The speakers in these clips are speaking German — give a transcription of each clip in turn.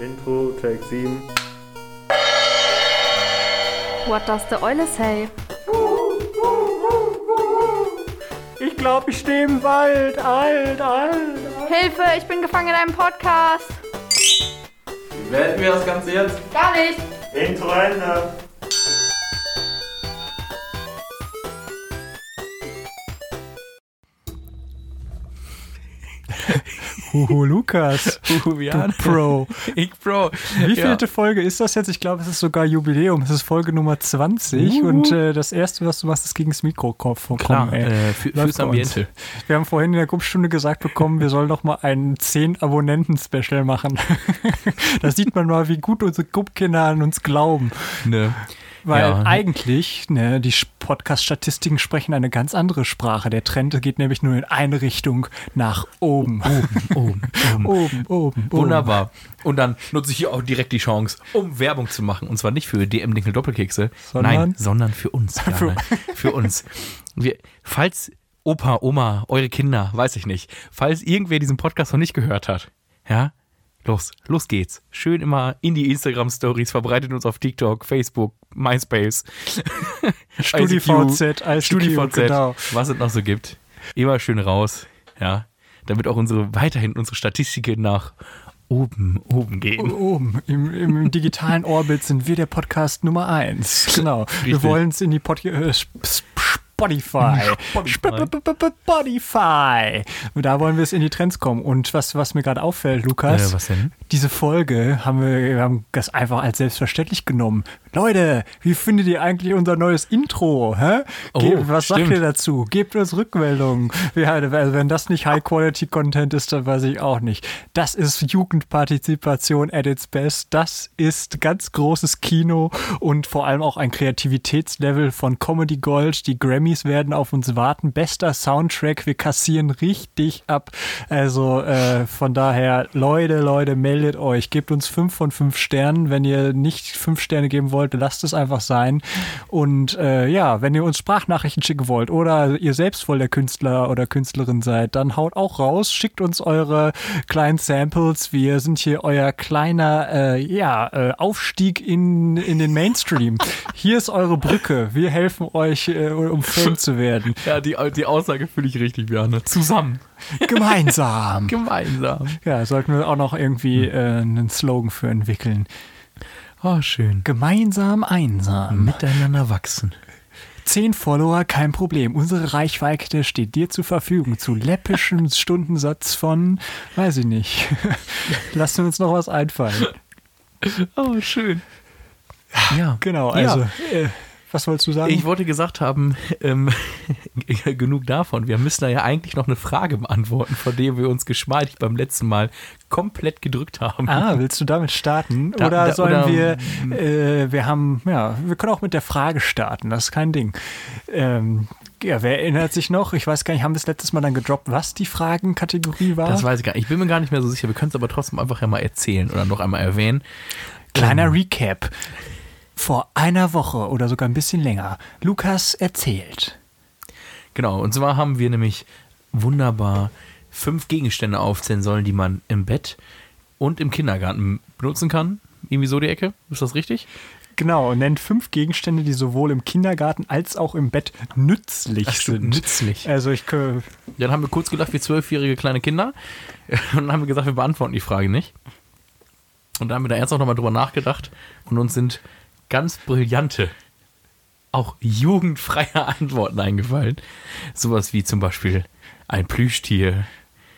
Intro, Take 7. What does the Eule say? Ich glaube, ich stehe im Wald. Alt, alt, alt. Hilfe, ich bin gefangen in einem Podcast. Wie beenden wir das Ganze jetzt? Gar nicht. Intro Ende. Huhu, Lukas. Huhu, Du Pro. Ich Pro. Wie Ja. vielte Folge ist das jetzt? Ich glaube, es ist sogar Jubiläum. Es ist Folge Nummer 20 und äh, das erste, was du machst, ist gegen das Mikro kommen. Klar, ey. äh, für, fürs. Ambiente. Wir haben vorhin in der Gruppenstunde gesagt bekommen, wir sollen noch mal ein 10-Abonnenten-Special machen. da sieht man mal, wie gut unsere Gruppkinder an uns glauben. Ne. Weil Ja. eigentlich, ne, die Podcast-Statistiken sprechen eine ganz andere Sprache. Der Trend geht nämlich nur in eine Richtung nach oben. Oben, oben. Oben, oben, oben. Wunderbar. Und dann nutze ich hier auch direkt die Chance, um Werbung zu machen. Und zwar nicht für DM Dinkel Doppelkekse. Sondern? Nein, sondern für uns. Für, für uns. Wir, falls Opa, Oma, eure Kinder, weiß ich nicht, falls irgendwer diesen Podcast noch nicht gehört hat, ja, los, los geht's. Schön immer in die Instagram-Stories, verbreitet uns auf TikTok, Facebook, MySpace. StudiVZ, ICQ, StudiVZ, genau. was es noch so gibt. Immer schön raus, ja, damit auch unsere, weiterhin unsere Statistiken nach oben, oben gehen. Oben im, im digitalen Orbit sind wir der Podcast Nummer eins. Genau. Wir Richtig. wollen es in die Pod äh, Spotify. Spotify. Da wollen wir es in die Trends kommen. Und was, was mir gerade auffällt, Lukas, Äh, was denn? diese Folge haben wir, wir haben das einfach als selbstverständlich genommen. Leute, wie findet ihr eigentlich unser neues Intro? Hä? Ge Oh, was sagt stimmt. ihr dazu? Gebt uns Rückmeldungen. Also wenn das nicht High-Quality-Content ist, dann weiß ich auch nicht. Das ist Jugendpartizipation at its best. Das ist ganz großes Kino und vor allem auch ein Kreativitätslevel von Comedy Gold. Die Grammys werden auf uns warten. Bester Soundtrack. Wir kassieren richtig ab. Also äh, von daher, Leute, Leute, meldet euch. Gebt uns fünf von fünf Sternen. Wenn ihr nicht fünf Sterne geben wollt, lasst es einfach sein. Und äh, ja, wenn ihr uns Sprachnachrichten schicken wollt oder ihr selbst voll der Künstler oder Künstlerin seid, dann haut auch raus. Schickt uns eure kleinen Samples. Wir sind hier euer kleiner äh, ja, äh, Aufstieg in, in den Mainstream. Hier ist eure Brücke. Wir helfen euch, äh, um Fan zu werden. Ja, die, die Aussage fühle ich richtig, Björn. Zusammen. Gemeinsam. Gemeinsam. Ja, sollten wir auch noch irgendwie äh, einen Slogan für entwickeln. Oh, schön. Gemeinsam einsam. Miteinander wachsen. Zehn Follower, kein Problem. Unsere Reichweite steht dir zur Verfügung. Zu läppischem Stundensatz von, weiß ich nicht. Lass uns noch was einfallen. Oh, schön. Ja, Genau, Ja. also, äh, was wolltest du sagen? Ich wollte gesagt haben, ähm, genug davon. Wir müssen da ja eigentlich noch eine Frage beantworten, von der wir uns geschmeidig beim letzten Mal komplett gedrückt haben. Ah, willst du damit starten? Da- oder da- sollen oder- wir, äh, wir haben, ja, wir können auch mit der Frage starten, das ist kein Ding. Ähm, ja, wer erinnert sich noch? Ich weiß gar nicht, haben wir das letztes Mal dann gedroppt, was die Fragenkategorie war? Das weiß ich gar nicht. Ich bin mir gar nicht mehr so sicher. Wir können es aber trotzdem einfach ja mal erzählen oder noch einmal erwähnen. Kleiner Recap. Vor einer Woche oder sogar ein bisschen länger. Lukas erzählt. Genau, und zwar haben wir nämlich wunderbar fünf Gegenstände aufzählen sollen, die man im Bett und im Kindergarten benutzen kann. Irgendwie so die Ecke. Ist das richtig? Genau, und nennt fünf Gegenstände, die sowohl im Kindergarten als auch im Bett nützlich Ach, sind. nützlich. Also ich Dann haben wir kurz gelacht wie zwölfjährige kleine Kinder und dann haben wir gesagt, wir beantworten die Frage nicht. Und dann haben wir da ernsthaft nochmal drüber nachgedacht und uns sind ganz brillante, auch jugendfreie Antworten eingefallen. Sowas wie zum Beispiel ein Plüschtier.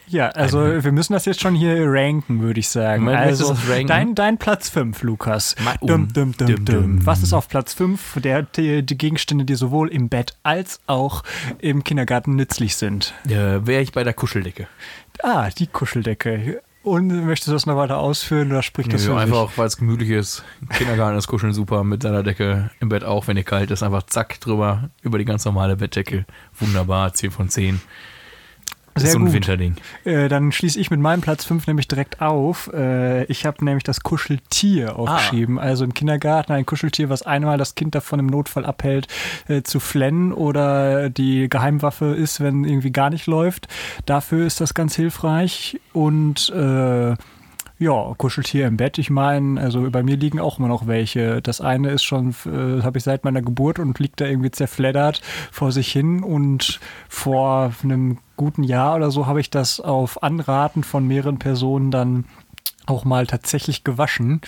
Ja, also wir müssen das jetzt schon hier ranken, würde ich sagen. Also? Dein, dein Platz 5, Lukas. Ma-. Dum, dum, dum, Dum, dum. dum. Was ist auf Platz 5 der die, die Gegenstände, die sowohl im Bett als auch im Kindergarten nützlich sind? Äh, Wäre ich bei der Kuscheldecke. Ah, die Kuscheldecke. Und möchtest du das noch weiter ausführen oder spricht das Nö, für einfach weil es gemütlich ist. Kindergarten ist kuscheln super mit seiner Decke. Im Bett auch, wenn ihr kalt ist. Einfach zack drüber über die ganz normale Bettdecke. Wunderbar, 10 von 10. Sehr so ein gut. Winterding. Äh, dann schließe ich mit meinem Platz 5 nämlich direkt auf. Äh, ich habe nämlich das Kuscheltier aufgeschrieben. Also im Kindergarten ein Kuscheltier, was einmal das Kind davon im Notfall abhält, äh, zu flennen oder die Geheimwaffe ist, wenn irgendwie gar nicht läuft. Dafür ist das ganz hilfreich. Und äh, Ja, Kuscheltier im Bett. Ich meine, also bei mir liegen auch immer noch welche. Das eine ist schon, äh, habe ich seit meiner Geburt und liegt da irgendwie zerfleddert vor sich hin. Und vor einem guten Jahr oder so habe ich das auf Anraten von mehreren Personen dann auch mal tatsächlich gewaschen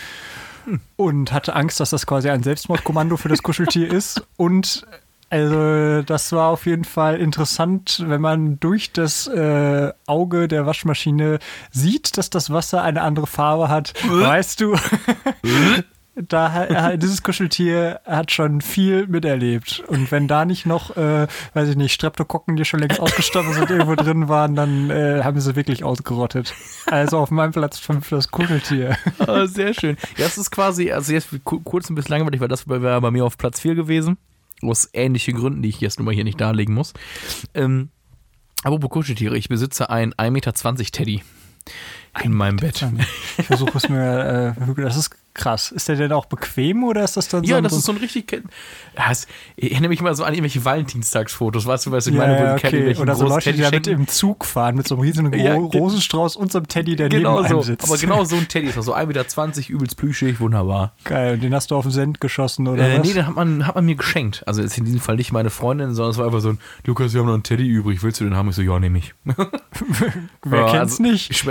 und hatte Angst, dass das quasi ein Selbstmordkommando für das Kuscheltier ist. Und also das war auf jeden Fall interessant, wenn man durch das äh, Auge der Waschmaschine sieht, dass das Wasser eine andere Farbe hat. weißt du, da hat- dieses Kuscheltier hat schon viel miterlebt. Und wenn da nicht noch, äh, weiß ich nicht, Streptokokken, die schon längst ausgestorben sind, irgendwo drin waren, dann äh, haben sie wirklich ausgerottet. Also auf meinem Platz 5 das Kuscheltier. Ah, sehr schön. Ja, es ist quasi, also jetzt ku- kurz ein bisschen langweilig, weil das wäre bei mir auf Platz 4 gewesen. Aus ähnlichen Gründen, die ich jetzt nun mal hier nicht darlegen muss. Ähm, aber Kuscheltiere, ich besitze einen 1,20 Meter Teddy in meinem Bett. Ich versuche es mir, äh, das ist krass. Ist der denn auch bequem oder ist das dann so Ja, das ist so ein richtig. Ja, es- Ich erinnere mich immer so an irgendwelche Valentinstagsfotos, weißt du, was ich ja, meine, wo ja, okay. Oder so Leute, die damit im Zug fahren mit so einem riesigen Ja, Rosenstrauß und so einem Teddy, der Genau neben einem so. sitzt. Aber genau so ein Teddy ist das so 1,20 Meter, übelst plüschig, wunderbar. Geil, und den hast du auf den Send geschossen oder Äh, was? nee, den hat man, hat man mir geschenkt. Also jetzt in diesem Fall nicht meine Freundin, sondern es war einfach so ein, Lukas, wir haben noch einen Teddy übrig, willst du den haben? Ich so, ja, nehme ich. Wer Ja, kennt's also, nicht?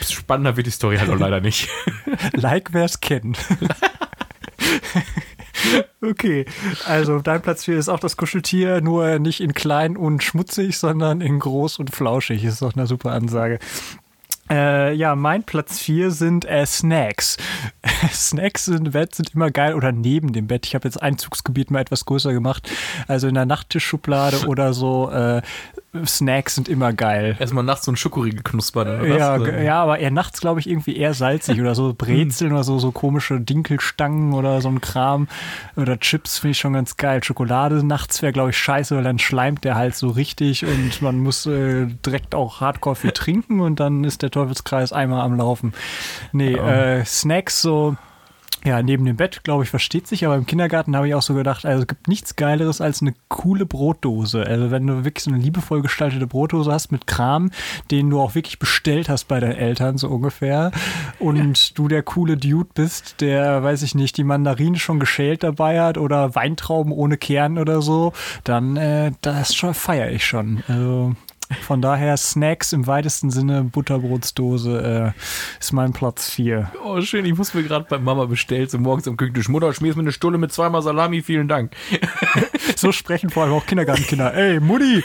Spannender wird die Story halt auch leider nicht. Like, wer's kennt. okay, also dein Platz 4 ist auch das Kuscheltier, nur nicht in klein und schmutzig, sondern in groß und flauschig. Ist doch eine super Ansage. Äh, ja, mein Platz 4 sind äh, Snacks. Snacks im Bett sind immer geil oder neben dem Bett. Ich habe jetzt Einzugsgebiet mal etwas größer gemacht. Also in der Nachttischschublade oder so. Äh, Snacks sind immer geil. Erstmal nachts so ein Schokoriegel knuspern. Ja, ja, aber eher nachts, glaube ich, irgendwie eher salzig oder so Brezeln oder so, so komische Dinkelstangen oder so ein Kram oder Chips finde ich schon ganz geil. Schokolade nachts wäre, glaube ich, scheiße, weil dann schleimt der halt so richtig und man muss äh, direkt auch hardcore viel trinken und dann ist der Teufelskreis einmal am Laufen. Nee, äh, Snacks so. Ja, neben dem Bett, glaube ich, versteht sich, aber im Kindergarten habe ich auch so gedacht, also es gibt nichts Geileres als eine coole Brotdose. Also wenn du wirklich so eine liebevoll gestaltete Brotdose hast mit Kram, den du auch wirklich bestellt hast bei deinen Eltern, so ungefähr, und du der coole Dude bist, der, weiß ich nicht, die Mandarinen schon geschält dabei hat oder Weintrauben ohne Kern oder so, dann äh, das feiere ich schon. Also von daher Snacks im weitesten Sinne, Butterbrotsdose äh, ist mein Platz 4. Oh, schön, ich muss mir gerade bei Mama bestellt, so morgens am Küchentisch. Mutter, schmierst mir eine Stulle mit zweimal Salami, vielen Dank. So sprechen vor allem auch Kindergartenkinder. Ey, Mutti,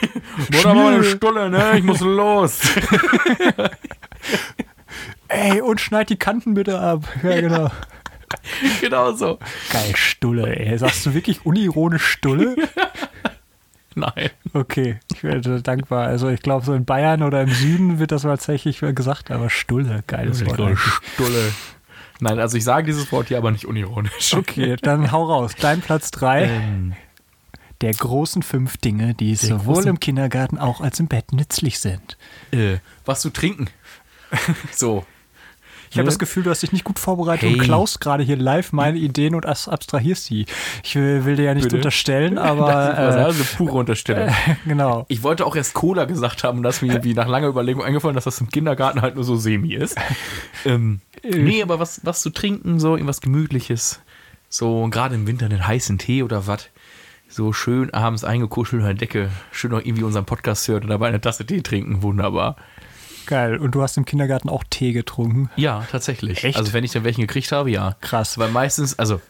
Mutter, mach mal eine Stulle, ne? Ich muss los. ey, und schneid die Kanten bitte ab. Ja, genau. genau so. Geil, Stulle, ey. Sagst du wirklich unironisch Stulle? Nein. Okay, ich werde dankbar. Also ich glaube, so in Bayern oder im Süden wird das tatsächlich gesagt, aber Stulle, geiles Wort. eigentlich. Stulle. Nein, also ich sage dieses Wort hier aber nicht unironisch. Okay, dann hau raus. Dein Platz 3 Ähm, der großen fünf Dinge, die sowohl im Kindergarten auch als im Bett nützlich sind. äh, was zu trinken. So. Ich habe Ne? das Gefühl, du hast dich nicht gut vorbereitet Hey. und klaust gerade hier live meine Ideen und abstrahierst die. Ich will, will dir ja nicht Bitte? unterstellen, das ist aber äh, also pure Unterstellung. genau. Ich wollte auch erst Cola gesagt haben, dass mir irgendwie nach langer Überlegung eingefallen, dass das im Kindergarten halt nur so semi ist. ähm, nee, aber was, was zu trinken, so irgendwas Gemütliches. So gerade im Winter einen heißen Tee oder was. So schön abends eingekuschelt in der Decke. Schön noch irgendwie unseren Podcast hört und dabei eine Tasse Tee trinken. Wunderbar. Geil. Und du hast im Kindergarten auch Tee getrunken. Ja, tatsächlich. Echt? Also wenn ich dann welchen gekriegt habe, ja. Krass. Weil meistens, also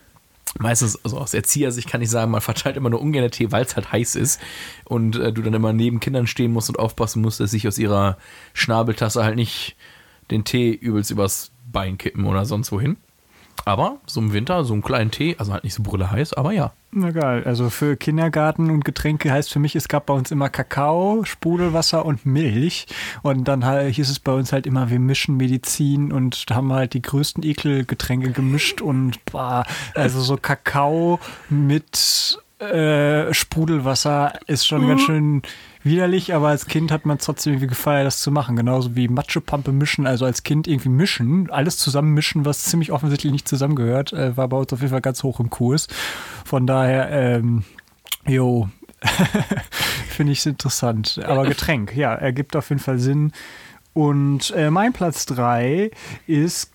meistens, also aus Erziehersicht kann ich sagen, man verteilt immer nur ungern Tee, weil es halt heiß ist und äh, du dann immer neben Kindern stehen musst und aufpassen musst, dass sich aus ihrer Schnabeltasse halt nicht den Tee übelst übers Bein kippen oder sonst wohin. Aber so im Winter, so einen kleinen Tee, also halt nicht so brülle heiß, aber ja. Na geil. Also für Kindergarten und Getränke heißt für mich, es gab bei uns immer Kakao, Sprudelwasser und Milch. Und dann hieß es bei uns halt immer, wir mischen Medizin und haben halt die größten Ekelgetränke gemischt und boah, also so Kakao mit äh, Sprudelwasser ist schon ganz schön widerlich, aber als Kind hat man trotzdem irgendwie gefeiert, das zu machen. Genauso wie Matschepampe mischen, also als Kind irgendwie mischen, alles zusammen mischen, was ziemlich offensichtlich nicht zusammengehört, äh, war bei uns auf jeden Fall ganz hoch im Kurs. Von daher, ähm, jo, finde ich interessant. Aber Getränk, ja, ergibt auf jeden Fall Sinn. Und äh, mein Platz 3 ist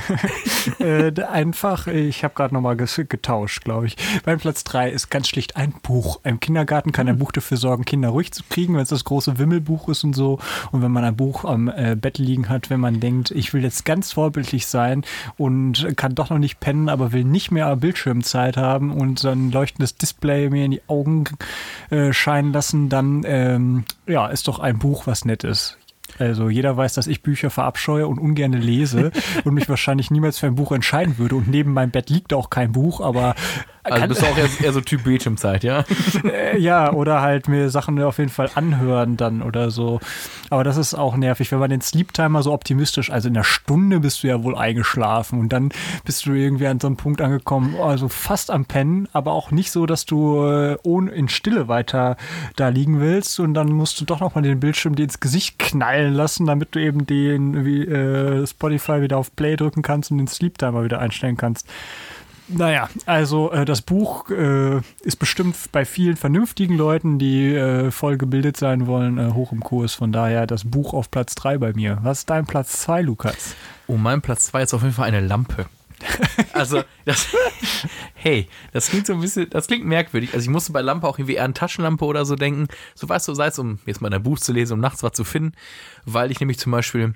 äh, einfach, ich habe gerade nochmal getauscht, glaube ich. Mein Platz 3 ist ganz schlicht ein Buch. Im Kindergarten kann ein Buch dafür sorgen, Kinder ruhig zu kriegen, wenn es das große Wimmelbuch ist und so. Und wenn man ein Buch am äh, Bett liegen hat, wenn man denkt, ich will jetzt ganz vorbildlich sein und kann doch noch nicht pennen, aber will nicht mehr Bildschirmzeit haben und dann leuchtendes Display mir in die Augen äh, scheinen lassen, dann ähm, ja, ist doch ein Buch, was nett ist. Also jeder weiß, dass ich Bücher verabscheue und ungern lese und mich wahrscheinlich niemals für ein Buch entscheiden würde. Und neben meinem Bett liegt auch kein Buch, aber also bist du auch eher, eher so Typ Bildschirmzeit, ja? Äh, ja, oder halt mir Sachen auf jeden Fall anhören dann oder so. Aber das ist auch nervig, wenn man den Sleep Timer so optimistisch, also in einer Stunde bist du ja wohl eingeschlafen und dann bist du irgendwie an so einem Punkt angekommen, also fast am Pennen, aber auch nicht so, dass du äh, ohne in Stille weiter da liegen willst und dann musst du doch nochmal den Bildschirm dir ins Gesicht knallen lassen, damit du eben den wie, äh, Spotify wieder auf Play drücken kannst und den Sleep Timer wieder einstellen kannst. Naja, also äh, das Buch äh, ist bestimmt bei vielen vernünftigen Leuten, die äh, voll gebildet sein wollen, äh, hoch im Kurs. Von daher das Buch auf Platz 3 bei mir. Was ist dein Platz 2, Lukas? Oh, mein Platz 2 ist auf jeden Fall eine Lampe. also, das, hey, das klingt so ein bisschen, das klingt merkwürdig. Also, ich musste bei Lampe auch irgendwie eher an Taschenlampe oder so denken. So, weißt du, sei es, um jetzt mal ein Buch zu lesen, um nachts was zu finden, weil ich nämlich zum Beispiel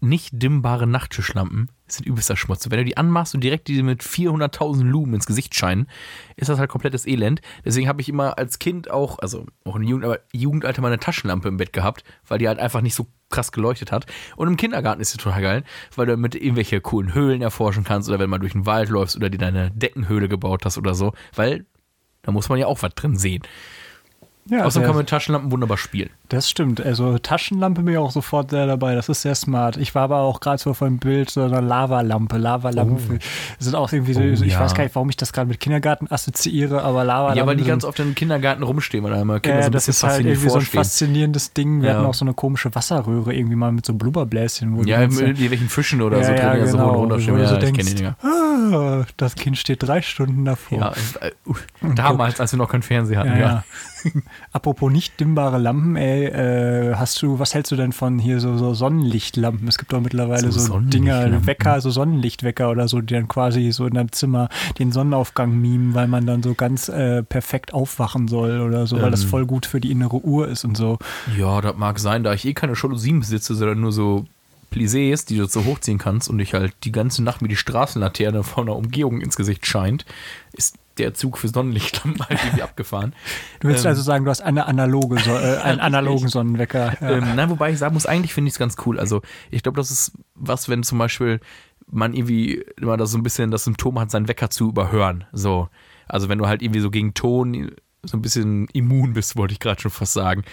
nicht dimmbare Nachttischlampen sind übelster Schmutz. Wenn du die anmachst und direkt die mit 400.000 Lumen ins Gesicht scheinen, ist das halt komplettes Elend. Deswegen habe ich immer als Kind auch, also auch im Jugend, Jugendalter mal eine Taschenlampe im Bett gehabt, weil die halt einfach nicht so krass geleuchtet hat. Und im Kindergarten ist sie total geil, weil du mit irgendwelche coolen Höhlen erforschen kannst oder wenn man durch den Wald läufst oder dir deine Deckenhöhle gebaut hast oder so, weil da muss man ja auch was drin sehen. Ja, Außerdem kann man mit Taschenlampen wunderbar spielen. Das stimmt. Also Taschenlampe bin ich auch sofort sehr dabei. Das ist sehr smart. Ich war aber auch gerade so vor dem Bild so einer Lavalampe. Lavalampen oh. sind auch irgendwie so, oh, ich ja. weiß gar nicht, warum ich das gerade mit Kindergarten assoziiere, aber Lavalampen. Ja, weil die ganz oft im Kindergarten rumstehen oder immer Kinder ja, so ein das ist halt irgendwie vorstehen. so ein faszinierendes Ding. Wir ja. hatten auch so eine komische Wasserröhre irgendwie mal mit so Blubberbläschen. Wo ja, mit irgendwelchen Fischen oder so ja, drin. Ja, genau. so runterstehen. Ja, so denkst, ah, das Kind steht drei Stunden davor. Ja, äh, uh, damals, als wir noch keinen Fernseher hatten, ja. Apropos nicht dimmbare Lampen, ey, äh, hast du, was hältst du denn von hier so, so Sonnenlichtlampen? Es gibt doch mittlerweile so, so Dinger, Wecker, so Sonnenlichtwecker oder so, die dann quasi so in deinem Zimmer den Sonnenaufgang mimen, weil man dann so ganz äh, perfekt aufwachen soll oder so, ähm, weil das ähm. voll gut für die innere Uhr ist und so. Ja, das mag sein, da ich eh keine Jalousien besitze, sondern nur so Plissés, die du so hochziehen kannst und dich halt die ganze Nacht mit die Straßenlaterne von der Umgehung ins Gesicht scheint, ist der Zug für Sonnenlichtlampen halt irgendwie abgefahren. Du willst ähm, also sagen, du hast eine analoge, so, äh, einen analogen Sonnenwecker. Ja. Ähm, nein, wobei ich sagen muss, eigentlich finde ich es ganz cool. Also ich glaube, das ist was, wenn zum Beispiel man irgendwie immer das so ein bisschen das Symptom hat, seinen Wecker zu überhören. So. Also wenn du halt irgendwie so gegen Ton so ein bisschen immun bist, wollte ich gerade schon fast sagen.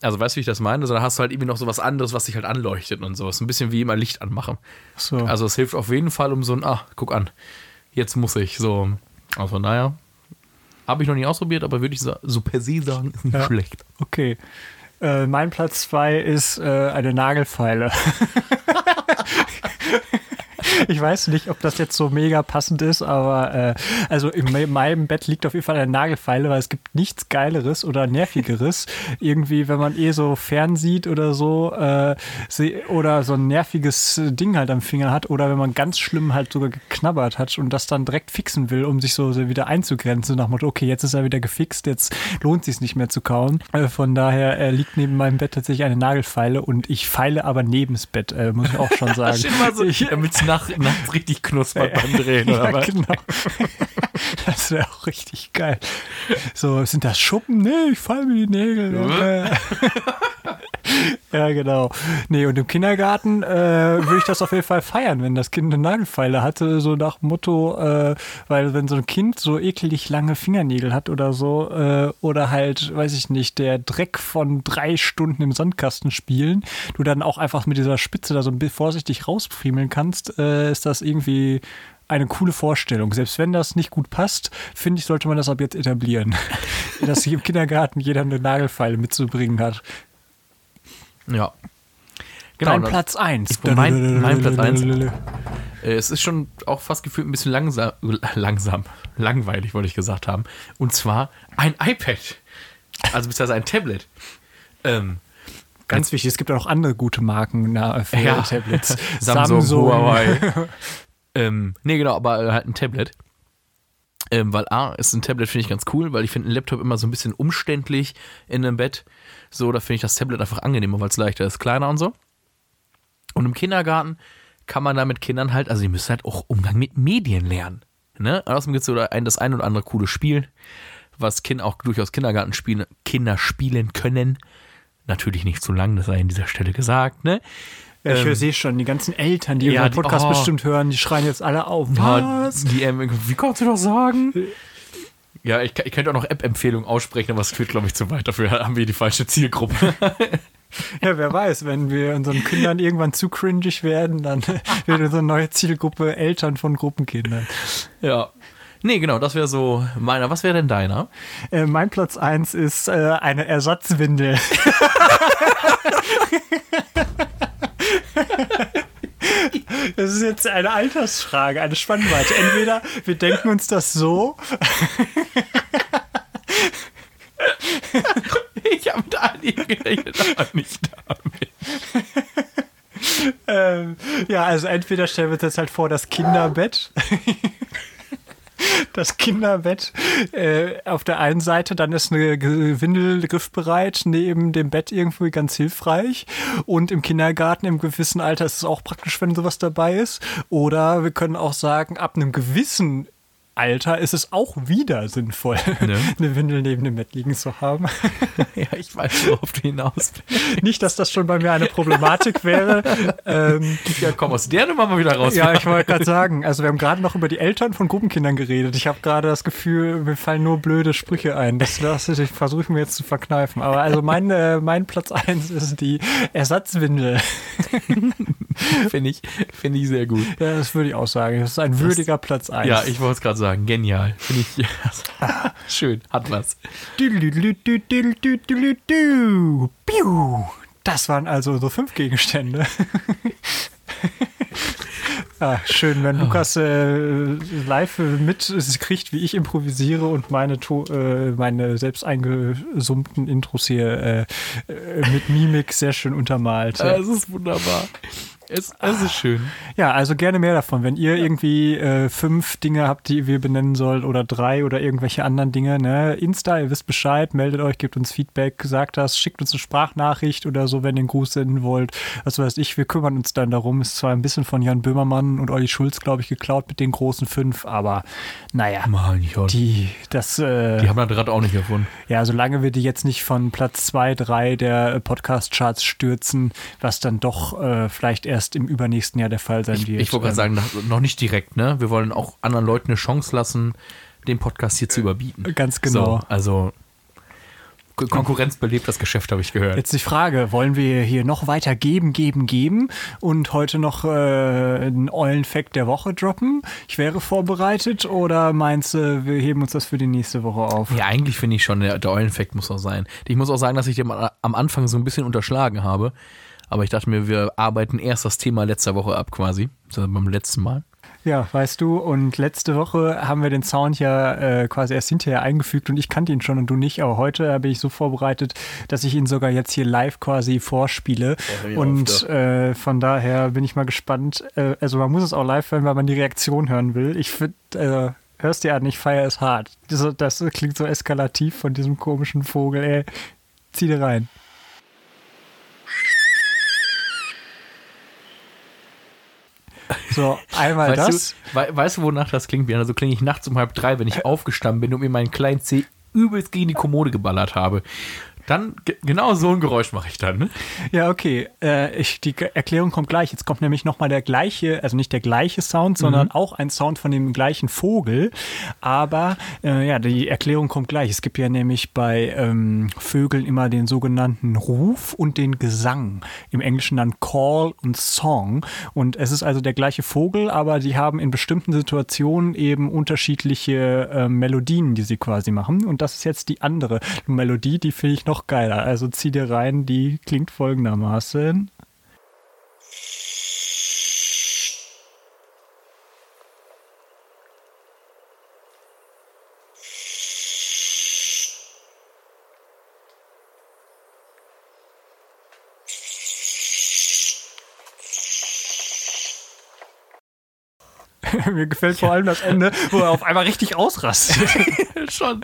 Also weißt du, wie ich das meine? Also da hast du halt irgendwie noch so was anderes, was sich halt anleuchtet und sowas. Ein bisschen wie immer Licht anmachen. So. Also es hilft auf jeden Fall um so ein, ah, guck an, jetzt muss ich so. Also von daher habe ich noch nie ausprobiert, aber würde ich so per se sagen, ist nicht ja. schlecht. Okay. Äh, mein Platz 2 ist äh, eine Nagelfeile. ich weiß nicht, ob das jetzt so mega passend ist, aber äh, also in meinem Bett liegt auf jeden Fall eine Nagelfeile, weil es gibt nichts Geileres oder Nervigeres. Irgendwie, wenn man eh so fern sieht oder so, äh, oder so ein nerviges Ding halt am Finger hat, oder wenn man ganz schlimm halt sogar geknabbert hat und das dann direkt fixen will, um sich so, wieder einzugrenzen, nach dem Motto, okay, jetzt ist er wieder gefixt, jetzt lohnt sich nicht mehr zu kauen. Äh, von daher äh, liegt neben meinem Bett tatsächlich eine Nagelfeile und ich feile aber neben das Bett, äh, muss ich auch schon sagen. damit es nach nachts richtig knuspert beim Drehen, oder ja, was? Genau. Das wäre auch richtig geil. So, sind das Schuppen? Nee, ich fall mir die Nägel. ja, genau. Nee, und im Kindergarten äh, würde ich das auf jeden Fall feiern, wenn das Kind eine Nagelfeile hatte, so nach Motto, äh, weil wenn so ein Kind so eklig lange Fingernägel hat oder so, äh, oder halt, weiß ich nicht, der Dreck von drei Stunden im Sandkasten spielen, du dann auch einfach mit dieser Spitze da so ein bisschen vorsichtig rausfriemeln kannst, äh, ist das irgendwie eine coole Vorstellung. Selbst wenn das nicht gut passt, finde ich, sollte man das ab jetzt etablieren. Dass sich im Kindergarten jeder eine Nagelfeile mitzubringen hat. Ja. Genau, Dein Platz 1. Mein, mein Platz 1. Äh, es ist schon auch fast gefühlt ein bisschen langsam, langsam, langweilig, wollte ich gesagt haben. Und zwar ein iPad. Also beziehungsweise ein Tablet. Ähm, Ganz wichtig, es gibt auch andere gute Marken na, für Ja. Tablets. Samsung, Huawei. ähm, nee, genau, aber halt ein Tablet. Ähm, weil A, ist ein Tablet, finde ich ganz cool, weil ich finde einen Laptop immer so ein bisschen umständlich in einem Bett. So, da finde ich das Tablet einfach angenehmer, weil es leichter ist, kleiner und so. Und im Kindergarten kann man da mit Kindern halt, also die müssen halt auch Umgang mit Medien lernen. Ne? Außerdem gibt es so ein, das ein oder andere coole Spiel, was Kinder auch durchaus Kindergartenspiele, Kinder spielen können. Natürlich nicht zu lang, das sei an dieser Stelle gesagt, ne? Ja, ich Ähm, sehe schon, die ganzen Eltern, die ja, unseren Podcast oh. bestimmt hören, die schreien jetzt alle auf. Was? die, ähm, wie kannst du das sagen? Ja, ich, ich könnte auch noch App-Empfehlungen aussprechen, aber es führt, glaube ich, zu weit. Dafür haben wir die falsche Zielgruppe. Ja, wer weiß, wenn wir unseren Kindern irgendwann zu cringig werden, dann wird unsere neue Zielgruppe Eltern von Gruppenkindern. ja. Nee, genau, das wäre so meiner. Was wäre denn deiner? Äh, mein Platz 1 ist äh, eine Ersatzwindel. Das ist jetzt eine Altersfrage, eine Spannweite. Entweder wir denken uns das so, Ich habe da nie gerechnet, aber nicht damit. ähm, ja, also entweder stellen wir uns jetzt halt vor, das Kinderbett. Das Kinderbett äh, auf der einen Seite, dann ist eine Windel griffbereit neben dem Bett irgendwie ganz hilfreich. Und im Kindergarten im gewissen Alter ist es auch praktisch, wenn sowas dabei ist. Oder wir können auch sagen, ab einem gewissen Alter ist es auch wieder sinnvoll, Ne? eine Windel neben dem Bett liegen zu haben. Ja, ich weiß, worauf du hinaus willst. Nicht, dass das schon bei mir eine Problematik wäre. ähm, Ja, komm, aus der Nummer mal wieder raus. Ja, ich wollte gerade sagen, also wir haben gerade noch über die Eltern von Gruppenkindern geredet. Ich habe gerade das Gefühl, mir fallen nur blöde Sprüche ein. Das, das versuche ich mir jetzt zu verkneifen. Aber also mein, äh, mein Platz 1 ist die Ersatzwindel. Finde ich, finde ich sehr gut. Ja, das würde ich auch sagen. Das ist ein würdiger Platz 1. Ja, ich wollte es gerade sagen. Genial. Finde ich schön. Hat was. Das waren also so fünf Gegenstände. Ah, schön, wenn Lukas äh, live mit kriegt, wie ich improvisiere und meine, to äh, meine selbst eingesummten Intros hier äh, äh, mit Mimik sehr schön untermalt. Es ist wunderbar. Es, es ist schön. Ja, also gerne mehr davon. Wenn ihr irgendwie äh, fünf Dinge habt, die wir benennen sollt oder drei oder irgendwelche anderen Dinge, ne? Insta, ihr wisst Bescheid, meldet euch, gebt uns Feedback, sagt das, schickt uns eine Sprachnachricht oder so, wenn ihr einen Gruß senden wollt. Was weiß ich, wir kümmern uns dann darum. Ist zwar ein bisschen von Jan Böhmermann und Olli Schulz, glaube ich, geklaut mit den großen fünf, aber naja. Mann, die, das, äh, die haben das Rad auch nicht erfunden. ja, solange wir die jetzt nicht von Platz zwei, drei der Podcast-Charts stürzen, was dann doch äh, vielleicht erst im übernächsten Jahr der Fall sein Ich, wird. ich wollte gerade Ähm, sagen, noch nicht direkt, ne? Wir wollen auch anderen Leuten eine Chance lassen, den Podcast hier zu überbieten. Ganz genau. So, also Ko- Konkurrenz belebt das Geschäft, habe ich gehört. Jetzt die Frage, wollen wir hier noch weiter geben, geben, geben und heute noch äh, einen Eulenfact der Woche droppen? Ich wäre vorbereitet oder meinst du, wir heben uns das für die nächste Woche auf? Ja, eigentlich finde ich schon, der, der Euleneffekt muss auch sein. Ich muss auch sagen, dass ich den am am Anfang so ein bisschen unterschlagen habe. Aber ich dachte mir, wir arbeiten erst das Thema letzter Woche ab quasi. Beim letzten Mal. Ja, weißt du, und letzte Woche haben wir den Sound ja äh, quasi erst hinterher eingefügt und ich kannte ihn schon und du nicht, aber heute bin ich so vorbereitet, dass ich ihn sogar jetzt hier live quasi vorspiele. mir und äh, von daher bin ich mal gespannt. Äh, also man muss es auch live hören, weil man die Reaktion hören will. Ich finde, äh, hörst dir an, ich feiere es hart. Das, das klingt so eskalativ von diesem komischen Vogel, ey. Zieh dir rein. So, einmal Weißt das. du, wei- weißt du, wonach das klingt, Björn? So klinge ich nachts um halb drei, wenn ich aufgestanden bin und mir meinen kleinen Zeh übelst gegen die Kommode geballert habe. Dann, ge- genau so ein Geräusch mache ich dann. Ne? Ja, okay. Äh, ich, die Erklärung kommt gleich. Jetzt kommt nämlich nochmal der gleiche, also nicht der gleiche Sound, sondern auch ein Sound von dem gleichen Vogel. Aber äh, ja, die Erklärung kommt gleich. Es gibt ja nämlich bei ähm, Vögeln immer den sogenannten Ruf und den Gesang. Im Englischen dann Call und Song. Und es ist also der gleiche Vogel, aber die haben in bestimmten Situationen eben unterschiedliche äh, Melodien, die sie quasi machen. Und das ist jetzt die andere Melodie, die finde ich noch geiler. Also zieh dir rein, die klingt folgendermaßen. Mir gefällt vor allem das Ende, wo er auf einmal richtig ausrastet. Schon.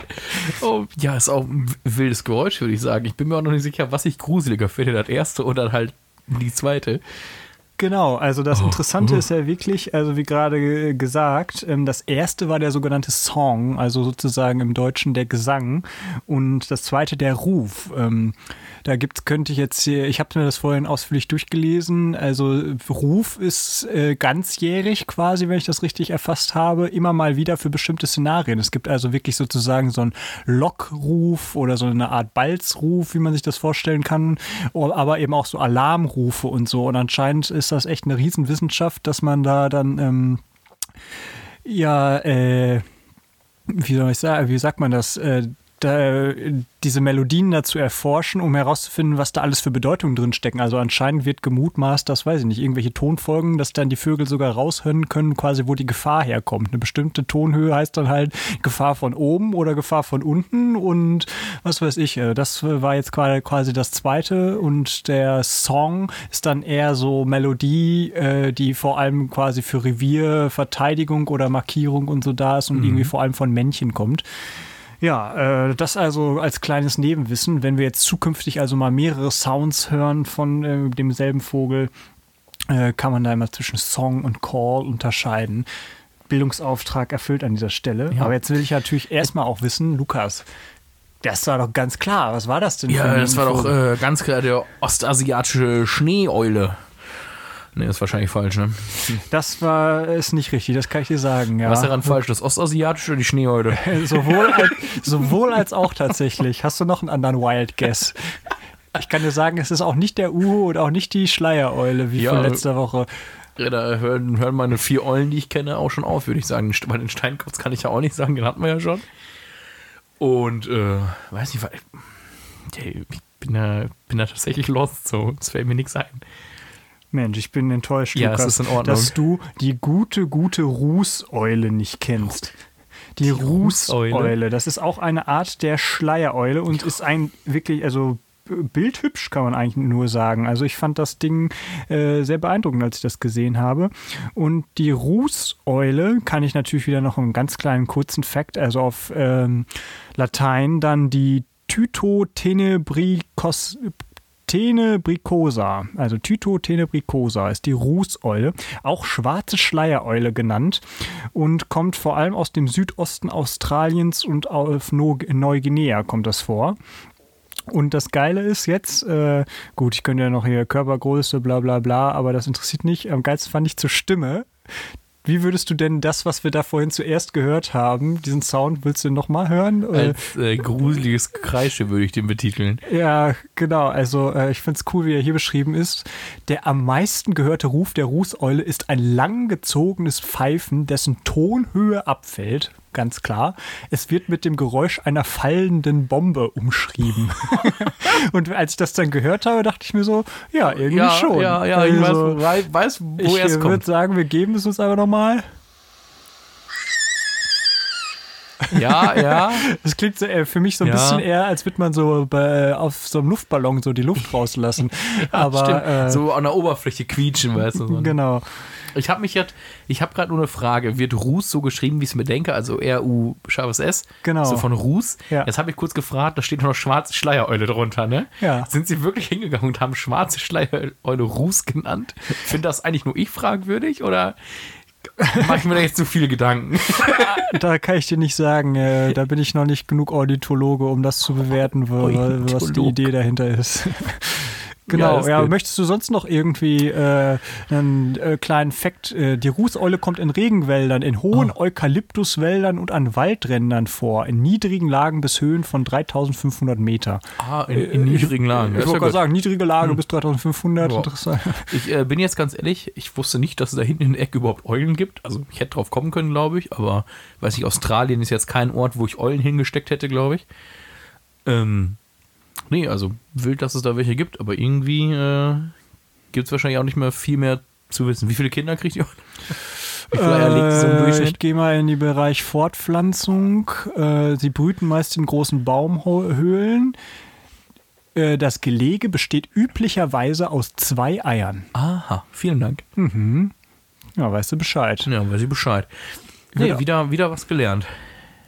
Oh, ja, ist auch ein wildes Geräusch, würde ich sagen. Ich bin mir auch noch nicht sicher, was ich gruseliger finde, das erste oder halt die zweite. Genau, also das Oh, Interessante oh. ist ja wirklich, also wie gerade ge- gesagt, ähm, das erste war der sogenannte Song, also sozusagen im Deutschen der Gesang und das zweite der Ruf. Ähm, Da gibt's, könnte ich jetzt hier, ich habe mir das vorhin ausführlich durchgelesen, also Ruf ist äh, ganzjährig quasi, wenn ich das richtig erfasst habe, immer mal wieder für bestimmte Szenarien. Es gibt also wirklich sozusagen so einen Lockruf oder so eine Art Balzruf, wie man sich das vorstellen kann, aber eben auch so Alarmrufe und so. Und anscheinend ist das echt eine Riesenwissenschaft, dass man da dann ähm, ja, äh, wie soll ich sagen, wie sagt man das, äh, da, diese Melodien dazu erforschen, um herauszufinden, was da alles für Bedeutungen drin stecken. Also anscheinend wird gemutmaßt, dass, weiß ich nicht, irgendwelche Tonfolgen, dass dann die Vögel sogar raushören können, quasi wo die Gefahr herkommt. Eine bestimmte Tonhöhe heißt dann halt Gefahr von oben oder Gefahr von unten und was weiß ich. äh, Das war jetzt quasi quasi das zweite und der Song ist dann eher so Melodie, äh, die vor allem quasi für Revierverteidigung oder Markierung und so da ist und irgendwie vor allem von Männchen kommt. Ja, äh, das also als kleines Nebenwissen. Wenn wir jetzt zukünftig also mal mehrere Sounds hören von äh, demselben Vogel, äh, kann man da immer zwischen Song und Call unterscheiden. Bildungsauftrag erfüllt an dieser Stelle. Ja. Aber jetzt will ich natürlich erstmal auch wissen, Lukas, das war doch ganz klar. Was war das denn Ja, das war doch äh, ganz klar der ostasiatische Schneeeule. Nee, ist wahrscheinlich falsch, ne? Das war ist nicht richtig, das kann ich dir sagen. Ja. Was ist daran falsch? Das ostasiatische oder die Schneeeule? Sowohl als, sowohl als auch tatsächlich. Hast du noch einen anderen Wild Guess? Ich kann dir sagen, es ist auch nicht der Uhu und auch nicht die Schleiereule wie Ja. von letzter Woche. Ja, da hören, hören meine vier Eulen, die ich kenne, auch schon auf, würde ich sagen. Bei den Steinkopf kann ich ja auch nicht sagen, den hatten wir ja schon. Und, äh, weiß nicht, weil, hey, ich bin da, bin da tatsächlich lost, so. Es fällt mir nichts ein. Mensch, ich bin enttäuscht, Ja, Lukas, dass du die gute, gute Rußeule nicht kennst. Die, Rußeule? Rußeule, das ist auch eine Art der Schleiereule und ist ein wirklich, also b- bildhübsch kann man eigentlich nur sagen. Also ich fand das Ding äh, sehr beeindruckend, als ich das gesehen habe. Und die Rußeule kann ich natürlich wieder noch einen ganz kleinen kurzen Fakt, also auf ähm, Latein dann die Tyto tenebricos Tenebricosa, also Tyto tenebricosa ist die Rußeule, auch schwarze Schleiereule genannt und kommt vor allem aus dem Südosten Australiens und auf Neuguinea kommt das vor. Und das Geile ist jetzt, äh, gut, ich könnte ja noch hier Körpergröße, bla bla bla, aber das interessiert nicht. Am geilsten fand ich zur Stimme. Wie würdest du denn das, was wir da vorhin zuerst gehört haben, diesen Sound, willst du nochmal hören? Äh, Als äh, gruseliges Kreische würde ich den betiteln. ja, genau. Also äh, ich finde es cool, wie er hier beschrieben ist. Der am meisten gehörte Ruf der Rußeule ist ein langgezogenes Pfeifen, dessen Tonhöhe abfällt. Ganz klar. Es wird mit dem Geräusch einer fallenden Bombe umschrieben. Und als ich das dann gehört habe, dachte ich mir so, ja, irgendwie Ja, schon. ja, ja, ich Also, weiß, weiß, weiß ich woher es würde kommt. sagen, wir geben es uns aber nochmal. Ja, ja. Das klingt so, äh, für mich so ein Ja. bisschen eher, als würde man so bei, auf so einem Luftballon so die Luft rauslassen. aber Stimmt. äh, so an der Oberfläche quietschen, weißt du. So. genau. Ich habe mich jetzt, ich habe gerade nur eine Frage. Wird Ruß so geschrieben, wie ich es mir denke? Also R-U scharfes S? Genau. So von Ruß? Ja. Jetzt habe ich kurz gefragt, da steht noch schwarze Schleiereule drunter, ne? Ja. Sind sie wirklich hingegangen und haben schwarze Schleiereule Ruß genannt? Finde das eigentlich nur ich fragwürdig oder mache ich mir da jetzt zu viele Gedanken? Da kann ich dir nicht sagen, äh, da bin ich noch nicht genug Ornithologe, um das zu bewerten, was die. Idee dahinter ist. Ja, Genau, ja, gut. möchtest du sonst noch irgendwie äh, einen äh, kleinen Fakt? Äh, die Rußeule kommt in Regenwäldern, in hohen Oh. Eukalyptuswäldern und an Waldrändern vor, in niedrigen Lagen bis Höhen von 3500 Meter. Ah, in, in niedrigen Lagen. Ich ist wollte ja gerade sagen, niedrige Lage bis 3500, Ja. interessant. Ich äh, bin jetzt ganz ehrlich, ich wusste nicht, dass es da hinten in der Ecke überhaupt Eulen gibt. Also ich hätte drauf kommen können, glaube ich, aber weiß nicht, Australien ist jetzt kein Ort, wo ich Eulen hingesteckt hätte, glaube ich. Ähm, nee, also wild, dass es da welche gibt, aber irgendwie äh, gibt es wahrscheinlich auch nicht mehr viel mehr zu wissen. Wie viele Kinder kriegt ihr? Wie viele Eier legt sie so im Äh, Durchschnitt? ich gehe mal in den Bereich Fortpflanzung. Äh, sie brüten meist in großen Baumhöhlen. Äh, das Gelege besteht üblicherweise aus zwei Eiern. Aha, vielen Dank. Ja, weißt du Bescheid. Ja, weiß ich Bescheid. Nee, Ja. wieder, wieder was gelernt.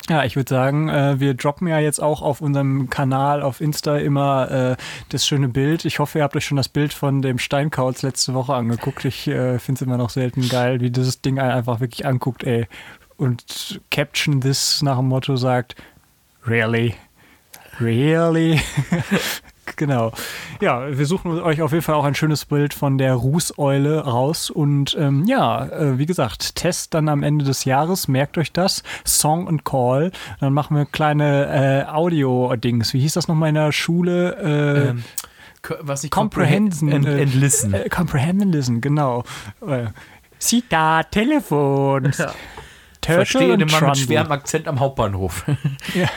Ja, ich würde sagen, äh, wir droppen ja jetzt auch auf unserem Kanal auf Insta immer äh, das schöne Bild. Ich hoffe, ihr habt euch schon das Bild von dem Steinkauz letzte Woche angeguckt. Ich äh, finde es immer noch selten geil, wie dieses Ding einfach wirklich anguckt, ey. Und Caption This nach dem Motto sagt, really? Really? genau. Ja, wir suchen euch auf jeden Fall auch ein schönes Bild von der Rußeule raus. Und ähm, ja, äh, wie gesagt, Test dann am Ende des Jahres. Merkt euch das. Song and Call. Dann machen wir kleine äh, Audio-Dings. Wie hieß das nochmal in der Schule? Äh, Ähm, was ich Comprehension. and, äh, and listen. Äh, comprehend and listen, genau. Äh, Sita, Telefon. Ja. Turtle Verstehe den Mann mit schwerem Akzent am Hauptbahnhof. Ja,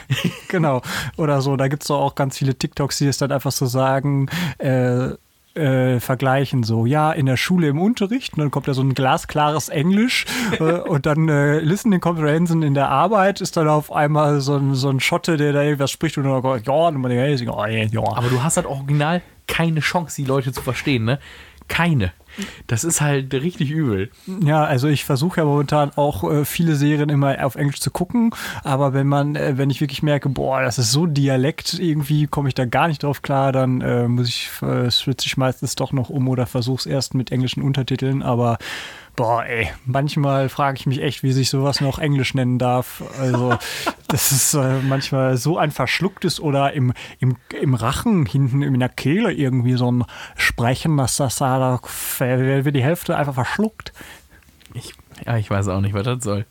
genau. Oder so. Da gibt es doch auch ganz viele TikToks, die es dann einfach so sagen, äh, äh, vergleichen so, ja, in der Schule im Unterricht, und dann kommt da so ein glasklares Englisch äh, und dann äh, Listening Comprehension in der Arbeit ist dann auf einmal so ein, so ein Schotte, der da irgendwas spricht und dann, ja, und man denkt, ja, ja. Aber du hast halt original keine Chance, die Leute zu verstehen, ne? Keine. Das ist halt richtig übel. Ja, also ich versuche ja momentan auch äh, viele Serien immer auf Englisch zu gucken, aber wenn man, äh, wenn ich wirklich merke, boah, das ist so Dialekt, irgendwie komme ich da gar nicht drauf klar, dann äh, muss ich, äh, switche ich meistens doch noch um oder versuche es erst mit englischen Untertiteln, aber boah, ey, manchmal frage ich mich echt, wie sich sowas noch Englisch nennen darf. Also das ist äh, manchmal so ein verschlucktes oder im, im, im Rachen hinten in der Kehle irgendwie so ein Sprechen, dass das da, da wird die Hälfte einfach verschluckt. Ich, ja, ich weiß auch nicht, was das soll.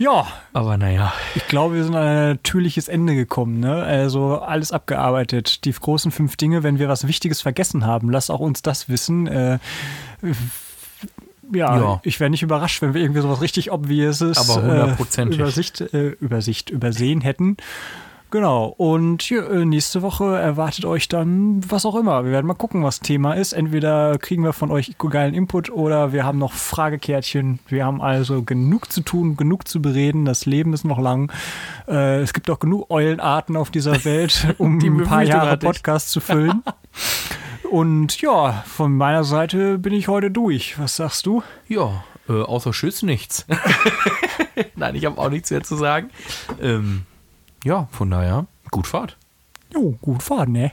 Ja, Aber naja. ich glaube, wir sind an ein natürliches Ende gekommen. Ne? Also alles abgearbeitet. Die großen fünf Dinge, wenn wir was Wichtiges vergessen haben, lasst auch uns das wissen. Äh, ja, Ja. ich wäre nicht überrascht, wenn wir irgendwie sowas richtig Obviouses Aber. Äh, Übersicht, äh, Übersicht übersehen hätten. Genau. Und äh, nächste Woche erwartet euch dann was auch immer. Wir werden mal gucken, was Thema ist. Entweder kriegen wir von euch geilen Input oder wir haben noch Fragekärtchen. Wir haben also genug zu tun, genug zu bereden. Das Leben ist noch lang. Äh, es gibt auch genug Eulenarten auf dieser Welt, um Die ein paar Jahre. Podcast zu füllen. Und ja, von meiner Seite bin ich heute durch. Was sagst du? Ja, äh, außer Tschüss nichts. Nein, ich habe auch nichts mehr zu sagen. Ähm, ja, von daher, gut Fahrt. Jo, gut fahren, ne?